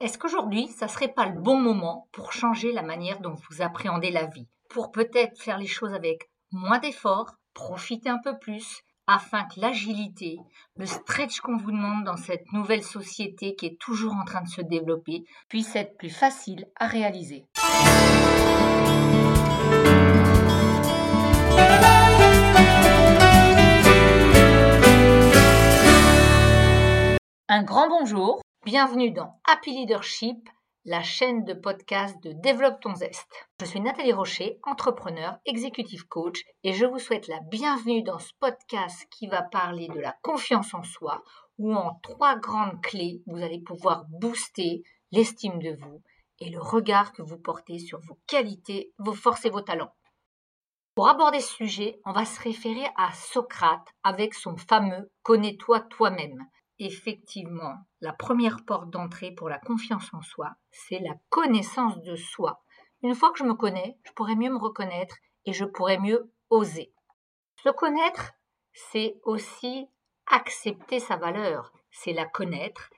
Est-ce qu'aujourd'hui, ça serait pas le bon moment pour changer la manière dont vous appréhendez la vie? Pour peut-être faire les choses avec moins d'efforts, profiter un peu plus, afin que l'agilité, le stretch qu'on vous demande dans cette nouvelle société qui est toujours en train de se développer, puisse être plus facile à réaliser. Un grand bonjour, bienvenue dans Happy Leadership, la chaîne de podcast de Développe ton zeste. Je suis Nathalie Rocher, entrepreneur, executive coach et je vous souhaite la bienvenue dans ce podcast qui va parler de la confiance en soi où en trois grandes clés, vous allez pouvoir booster l'estime de vous et le regard que vous portez sur vos qualités, vos forces et vos talents. Pour aborder ce sujet, on va se référer à Socrate avec son fameux Connais-toi toi-même effectivement, la première porte d'entrée pour la confiance en soi, c'est la connaissance de soi. Une fois que je me connais, je pourrais mieux me reconnaître et je pourrais mieux oser. Se connaître, c'est aussi accepter sa valeur, c'est la connaître.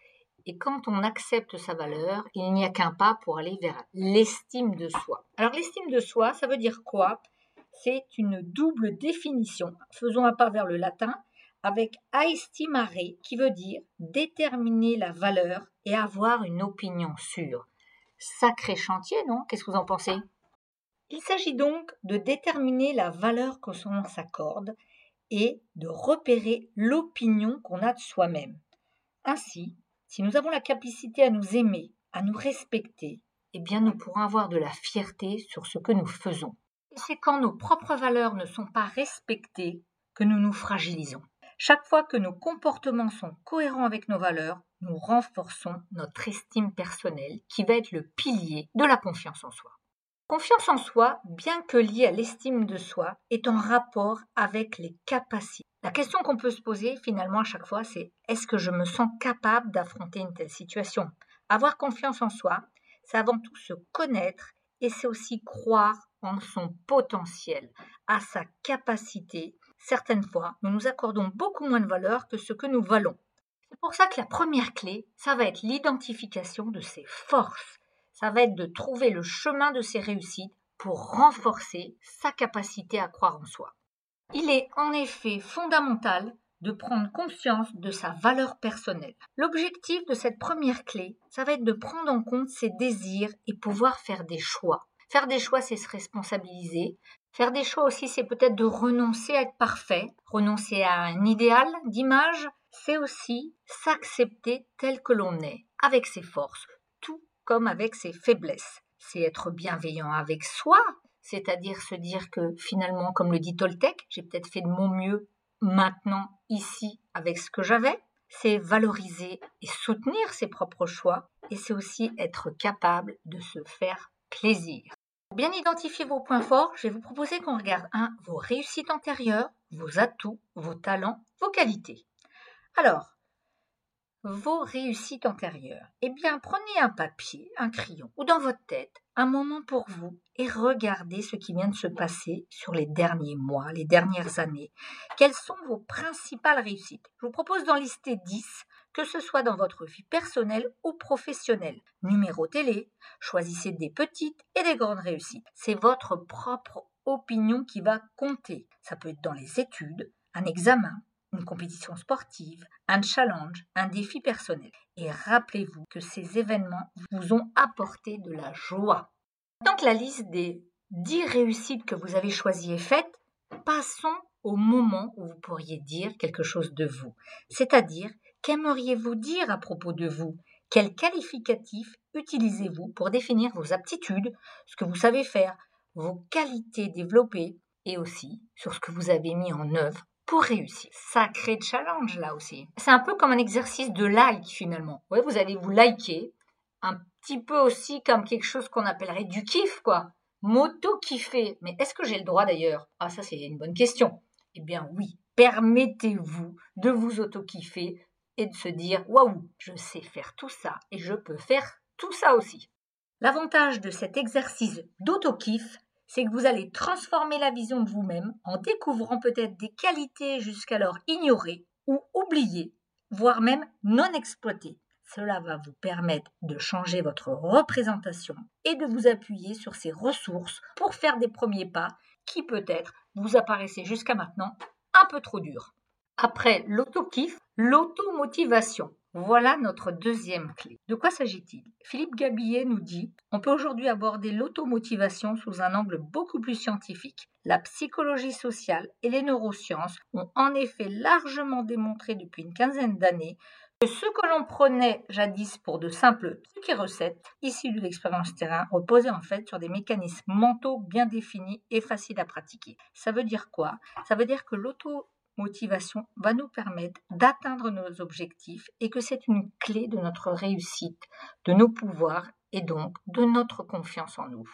Et quand on accepte sa valeur, il n'y a qu'un pas pour aller vers l'estime de soi. Alors l'estime de soi, ça veut dire quoi? C'est une double définition. Faisons un pas vers le latin avec estimare qui veut dire déterminer la valeur et avoir une opinion sûre. Sacré chantier, non? Qu'est-ce que vous en pensez? Il s'agit donc de déterminer la valeur que l'on s'accorde et de repérer l'opinion qu'on a de soi-même. Ainsi, si nous avons la capacité à nous aimer, à nous respecter, eh bien nous pourrons avoir de la fierté sur ce que nous faisons. c'est quand nos propres valeurs ne sont pas respectées que nous nous fragilisons. Chaque fois que nos comportements sont cohérents avec nos valeurs, nous renforçons notre estime personnelle qui va être le pilier de la confiance en soi. Confiance en soi, bien que liée à l'estime de soi, est en rapport avec les capacités. La question qu'on peut se poser finalement à chaque fois, c'est est-ce que je me sens capable d'affronter une telle situation? Avoir confiance en soi, c'est avant tout se connaître et c'est aussi croire en son potentiel, à sa capacité certaines fois, nous nous accordons beaucoup moins de valeur que ce que nous valons. C'est pour ça que la première clé, ça va être l'identification de ses forces. Ça va être de trouver le chemin de ses réussites pour renforcer sa capacité à croire en soi. Il est en effet fondamental de prendre conscience de sa valeur personnelle. L'objectif de cette première clé, ça va être de prendre en compte ses désirs et pouvoir faire des choix. Faire des choix, c'est se responsabiliser, Faire des choix aussi, c'est peut-être de renoncer à être parfait, renoncer à un idéal d'image, c'est aussi s'accepter tel que l'on est, avec ses forces, tout comme avec ses faiblesses. C'est être bienveillant avec soi, c'est-à-dire se dire que finalement, comme le dit Toltec, j'ai peut-être fait de mon mieux maintenant, ici, avec ce que j'avais. C'est valoriser et soutenir ses propres choix, et c'est aussi être capable de se faire plaisir. Pour bien identifier vos points forts, je vais vous proposer qu'on regarde un, vos réussites antérieures, vos atouts, vos talents, vos qualités. Alors, vos réussites antérieures. Eh bien, prenez un papier, un crayon ou dans votre tête un moment pour vous et regardez ce qui vient de se passer sur les derniers mois, les dernières années. Quelles sont vos principales réussites? Je vous propose d'en lister 10 que ce soit dans votre vie personnelle ou professionnelle. Numéro télé, choisissez des petites et des grandes réussites. C'est votre propre opinion qui va compter. Ça peut être dans les études, un examen, une compétition sportive, un challenge, un défi personnel. Et rappelez-vous que ces événements vous ont apporté de la joie. Tant que la liste des 10 réussites que vous avez choisies est faite, passons au moment où vous pourriez dire quelque chose de vous, c'est-à-dire Qu'aimeriez-vous dire à propos de vous? Quel qualificatif utilisez-vous pour définir vos aptitudes, ce que vous savez faire, vos qualités développées et aussi sur ce que vous avez mis en œuvre pour réussir? Sacré challenge là aussi. C'est un peu comme un exercice de like finalement. Vous allez vous liker, un petit peu aussi comme quelque chose qu'on appellerait du kiff quoi. M'auto-kiffer. Mais est-ce que j'ai le droit d'ailleurs? Ah ça c'est une bonne question. Eh bien oui, permettez-vous de vous auto-kiffer de se dire waouh, je sais faire tout ça et je peux faire tout ça aussi. L'avantage de cet exercice d'auto-kiff, c'est que vous allez transformer la vision de vous-même en découvrant peut-être des qualités jusqu'alors ignorées ou oubliées, voire même non exploitées. cela va vous permettre de changer votre représentation et de vous appuyer sur ces ressources pour faire des premiers pas qui peut-être vous apparaissaient jusqu'à maintenant un peu trop durs. Après l'auto-kiff, l'automotivation. Voilà notre deuxième clé. De quoi s'agit-il? Philippe Gabillet nous dit on peut aujourd'hui aborder l'automotivation sous un angle beaucoup plus scientifique. La psychologie sociale et les neurosciences ont en effet largement démontré depuis une quinzaine d'années que ce que l'on prenait jadis pour de simples trucs et recettes, issus de l'expérience terrain, reposaient en fait sur des mécanismes mentaux bien définis et faciles à pratiquer. Ça veut dire quoi? Ça veut dire que l'auto motivation va nous permettre d'atteindre nos objectifs et que c'est une clé de notre réussite, de nos pouvoirs et donc de notre confiance en nous.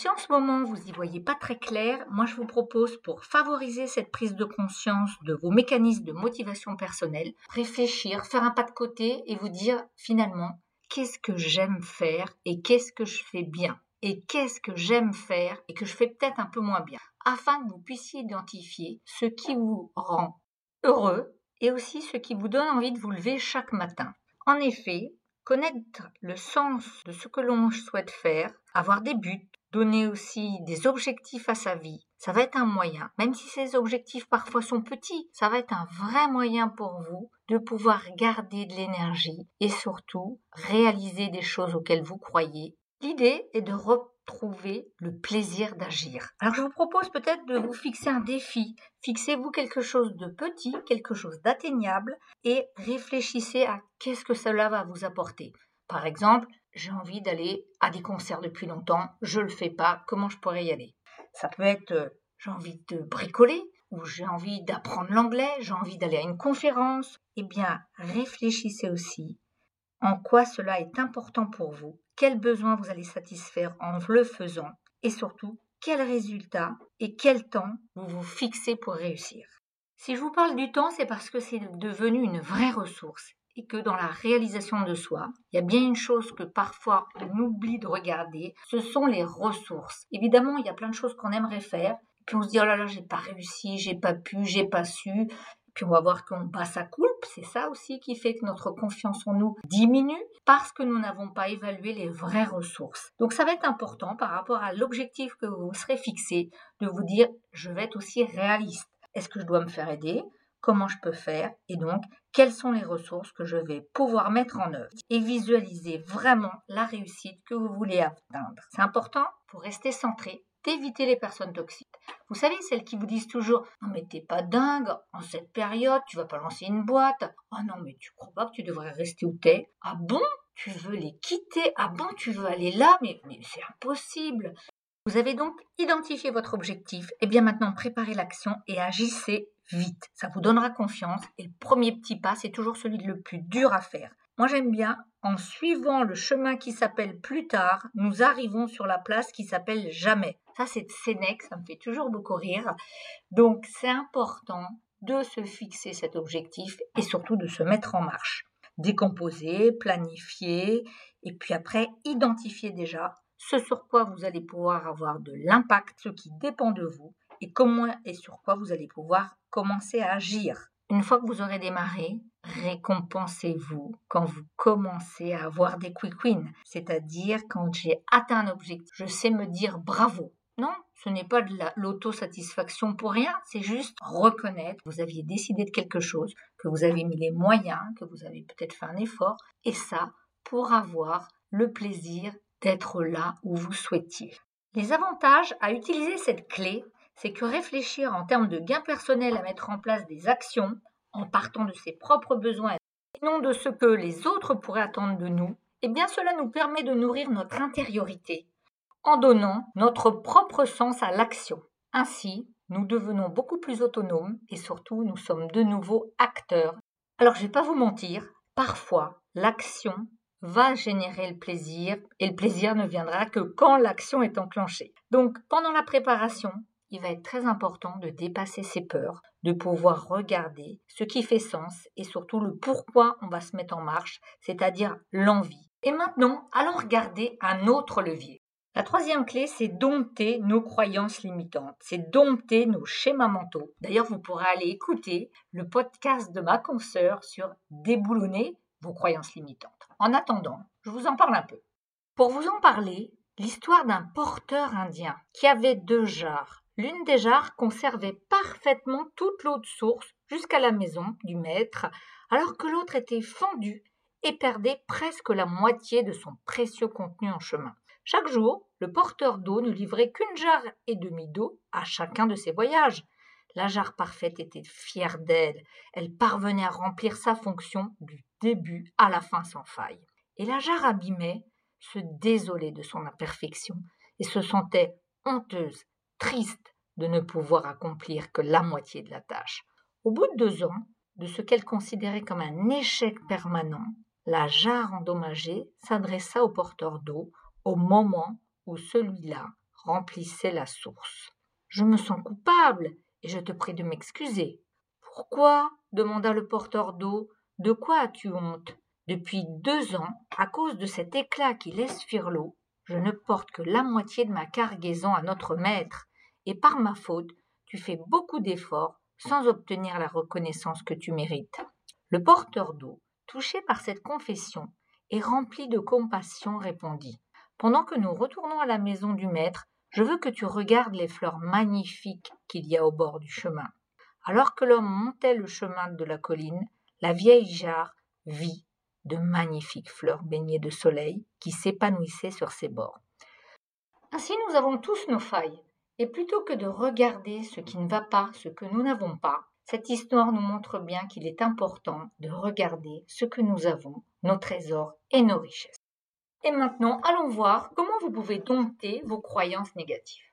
Si en ce moment vous n'y voyez pas très clair, moi je vous propose pour favoriser cette prise de conscience de vos mécanismes de motivation personnelle, réfléchir, faire un pas de côté et vous dire finalement qu'est-ce que j'aime faire et qu'est-ce que je fais bien? Et qu'est-ce que j'aime faire et que je fais peut-être un peu moins bien, afin que vous puissiez identifier ce qui vous rend heureux et aussi ce qui vous donne envie de vous lever chaque matin. En effet, connaître le sens de ce que l'on souhaite faire, avoir des buts, donner aussi des objectifs à sa vie, ça va être un moyen, même si ces objectifs parfois sont petits, ça va être un vrai moyen pour vous de pouvoir garder de l'énergie et surtout réaliser des choses auxquelles vous croyez L'idée est de retrouver le plaisir d'agir. Alors je vous propose peut-être de vous fixer un défi. Fixez-vous quelque chose de petit, quelque chose d'atteignable et réfléchissez à qu'est-ce que cela va vous apporter. Par exemple, j'ai envie d'aller à des concerts depuis longtemps, je ne le fais pas, comment je pourrais y aller? Ça peut être euh, j'ai envie de bricoler ou j'ai envie d'apprendre l'anglais, j'ai envie d'aller à une conférence. Eh bien, réfléchissez aussi en quoi cela est important pour vous, quels besoins vous allez satisfaire en le faisant et surtout quels résultats et quel temps vous vous fixez pour réussir. Si je vous parle du temps, c'est parce que c'est devenu une vraie ressource et que dans la réalisation de soi, il y a bien une chose que parfois on oublie de regarder, ce sont les ressources. Évidemment, il y a plein de choses qu'on aimerait faire, puis on se dit oh là là, j'ai pas réussi, j'ai pas pu, j'ai pas su, puis on va voir qu'on bat sa coulpe, c'est ça aussi qui fait que notre confiance en nous diminue parce que nous n'avons pas évalué les vraies ressources. Donc ça va être important par rapport à l'objectif que vous serez fixé de vous dire je vais être aussi réaliste. Est-ce que je dois me faire aider? Comment je peux faire? Et donc, quelles sont les ressources que je vais pouvoir mettre en œuvre? Et visualiser vraiment la réussite que vous voulez atteindre. C'est important pour rester centré d'éviter les personnes toxiques. Vous savez, celles qui vous disent toujours Non, mais t'es pas dingue, en cette période, tu vas pas lancer une boîte. Oh non, mais tu crois pas que tu devrais rester où t'es? Ah bon? Tu veux les quitter? Ah bon, tu veux aller là? Mais, mais c'est impossible. Vous avez donc identifié votre objectif. Et eh bien maintenant, préparez l'action et agissez vite. Ça vous donnera confiance. Et le premier petit pas, c'est toujours celui le plus dur à faire. Moi, j'aime bien, en suivant le chemin qui s'appelle plus tard, nous arrivons sur la place qui s'appelle jamais. Ça, c'est Sénèque, ça me fait toujours beaucoup rire. Donc, c'est important de se fixer cet objectif et surtout de se mettre en marche. Décomposer, planifier et puis après, identifier déjà ce sur quoi vous allez pouvoir avoir de l'impact, ce qui dépend de vous et comment et sur quoi vous allez pouvoir commencer à agir. Une fois que vous aurez démarré, récompensez-vous quand vous commencez à avoir des quick wins, c'est-à-dire quand j'ai atteint un objectif, je sais me dire bravo. Non, ce n'est pas de l'autosatisfaction pour rien, c'est juste reconnaître que vous aviez décidé de quelque chose, que vous avez mis les moyens, que vous avez peut-être fait un effort, et ça pour avoir le plaisir d'être là où vous souhaitiez. Les avantages à utiliser cette clé, c'est que réfléchir en termes de gains personnels à mettre en place des actions en partant de ses propres besoins et non de ce que les autres pourraient attendre de nous, eh bien cela nous permet de nourrir notre intériorité en donnant notre propre sens à l'action. Ainsi, nous devenons beaucoup plus autonomes et surtout nous sommes de nouveau acteurs. Alors je ne vais pas vous mentir, parfois l'action va générer le plaisir et le plaisir ne viendra que quand l'action est enclenchée. Donc pendant la préparation, il va être très important de dépasser ses peurs, de pouvoir regarder ce qui fait sens et surtout le pourquoi on va se mettre en marche, c'est-à-dire l'envie. Et maintenant, allons regarder un autre levier. La troisième clé, c'est dompter nos croyances limitantes, c'est dompter nos schémas mentaux. D'ailleurs, vous pourrez aller écouter le podcast de ma consoeur sur déboulonner vos croyances limitantes. En attendant, je vous en parle un peu. Pour vous en parler, l'histoire d'un porteur indien qui avait deux jarres. L'une des jarres conservait parfaitement toute l'eau de source jusqu'à la maison du maître, alors que l'autre était fendue et perdait presque la moitié de son précieux contenu en chemin. Chaque jour, le porteur d'eau ne livrait qu'une jarre et demie d'eau à chacun de ses voyages. La jarre parfaite était fière d'elle. Elle parvenait à remplir sa fonction du début à la fin sans faille. Et la jarre abîmée se désolait de son imperfection et se sentait honteuse, triste de ne pouvoir accomplir que la moitié de la tâche. Au bout de deux ans, de ce qu'elle considérait comme un échec permanent, la jarre endommagée s'adressa au porteur d'eau au moment où celui-là remplissait la source. Je me sens coupable et je te prie de m'excuser. Pourquoi? demanda le porteur d'eau. De quoi as-tu honte? Depuis deux ans, à cause de cet éclat qui laisse fuir l'eau, je ne porte que la moitié de ma cargaison à notre maître, et par ma faute, tu fais beaucoup d'efforts sans obtenir la reconnaissance que tu mérites. Le porteur d'eau, touché par cette confession et rempli de compassion, répondit Pendant que nous retournons à la maison du maître, je veux que tu regardes les fleurs magnifiques qu'il y a au bord du chemin. Alors que l'homme montait le chemin de la colline, la vieille jarre vit de magnifiques fleurs baignées de soleil qui s'épanouissaient sur ses bords. Ainsi nous avons tous nos failles, et plutôt que de regarder ce qui ne va pas, ce que nous n'avons pas, cette histoire nous montre bien qu'il est important de regarder ce que nous avons, nos trésors et nos richesses. Et maintenant, allons voir comment vous pouvez dompter vos croyances négatives.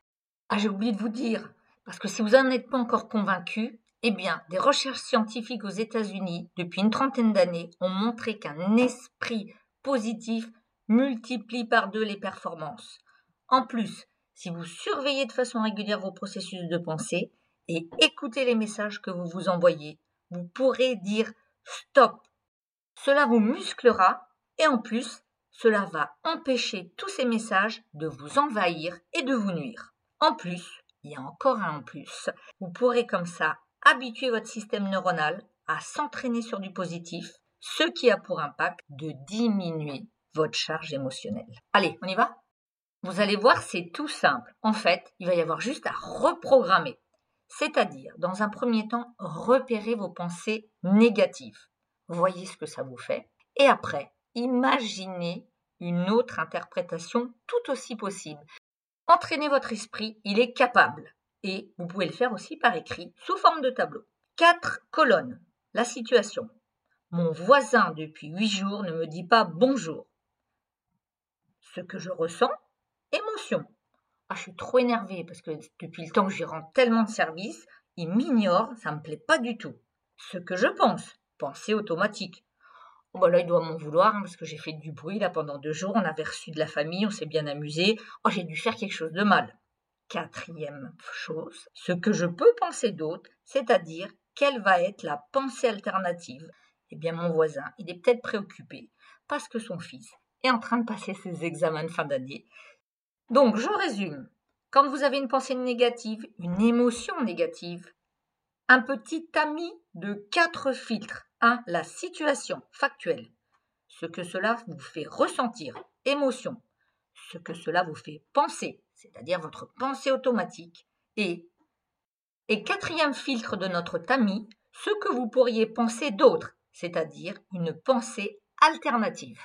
Ah, j'ai oublié de vous dire, parce que si vous n'en êtes pas encore convaincu, eh bien, des recherches scientifiques aux États-Unis, depuis une trentaine d'années, ont montré qu'un esprit positif multiplie par deux les performances. En plus, si vous surveillez de façon régulière vos processus de pensée et écoutez les messages que vous vous envoyez, vous pourrez dire stop. Cela vous musclera et en plus, cela va empêcher tous ces messages de vous envahir et de vous nuire. En plus, il y a encore un en plus, vous pourrez comme ça habituer votre système neuronal à s'entraîner sur du positif, ce qui a pour impact de diminuer votre charge émotionnelle. Allez, on y va? Vous allez voir, c'est tout simple. En fait, il va y avoir juste à reprogrammer. C'est-à-dire, dans un premier temps, repérer vos pensées négatives. Voyez ce que ça vous fait. Et après, imaginez une autre interprétation tout aussi possible. Entraînez votre esprit, il est capable. Et vous pouvez le faire aussi par écrit, sous forme de tableau. Quatre colonnes. La situation. Mon voisin depuis huit jours ne me dit pas bonjour. Ce que je ressens, émotion. Ah, je suis trop énervée parce que depuis le temps que j'y rends tellement de services, il m'ignore, ça me plaît pas du tout. Ce que je pense, pensée automatique. Bah là, il doit m'en vouloir hein, parce que j'ai fait du bruit là pendant deux jours. On avait reçu de la famille, on s'est bien amusé. Oh, j'ai dû faire quelque chose de mal. Quatrième chose, ce que je peux penser d'autre, c'est-à-dire quelle va être la pensée alternative? Eh bien, mon voisin, il est peut-être préoccupé parce que son fils est en train de passer ses examens de fin d'année. Donc, je résume. Quand vous avez une pensée négative, une émotion négative, un petit ami de quatre filtres 1. La situation factuelle. Ce que cela vous fait ressentir, émotion. Ce que cela vous fait penser, c'est-à-dire votre pensée automatique. Et, et quatrième filtre de notre tamis, ce que vous pourriez penser d'autre, c'est-à-dire une pensée alternative.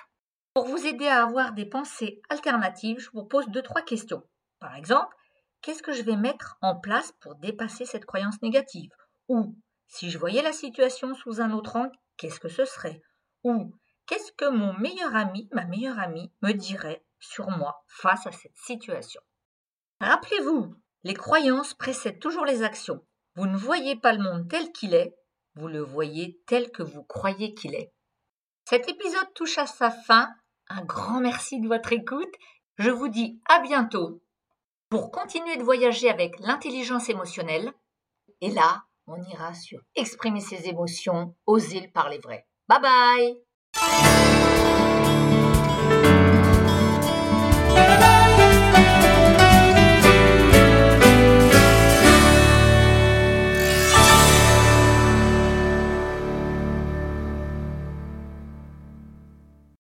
Pour vous aider à avoir des pensées alternatives, je vous pose deux, trois questions. Par exemple, qu'est-ce que je vais mettre en place pour dépasser cette croyance négative? Ou si je voyais la situation sous un autre angle, qu'est-ce que ce serait? Ou qu'est-ce que mon meilleur ami, ma meilleure amie, me dirait sur moi face à cette situation? Rappelez-vous, les croyances précèdent toujours les actions. Vous ne voyez pas le monde tel qu'il est, vous le voyez tel que vous croyez qu'il est. Cet épisode touche à sa fin. Un grand merci de votre écoute. Je vous dis à bientôt pour continuer de voyager avec l'intelligence émotionnelle. Et là, on ira sur exprimer ses émotions, oser le parler vrai. Bye bye